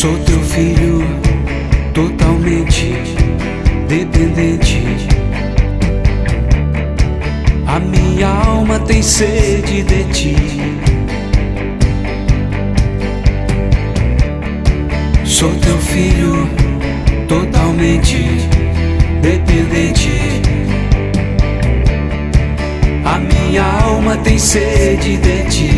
Sou teu filho, totalmente dependente. A minha alma tem sede de ti. Sou teu filho, totalmente dependente. A minha alma tem sede de ti.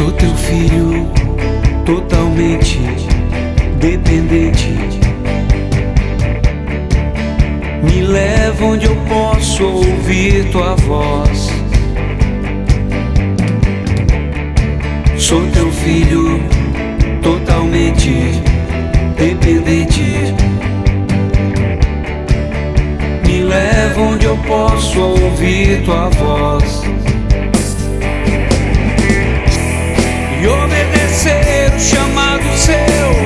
Sou teu filho, totalmente dependente. Me leva onde eu posso ouvir tua voz. Sou teu filho, totalmente dependente. Me leva onde eu posso ouvir tua voz. e obedecer o chamado seu.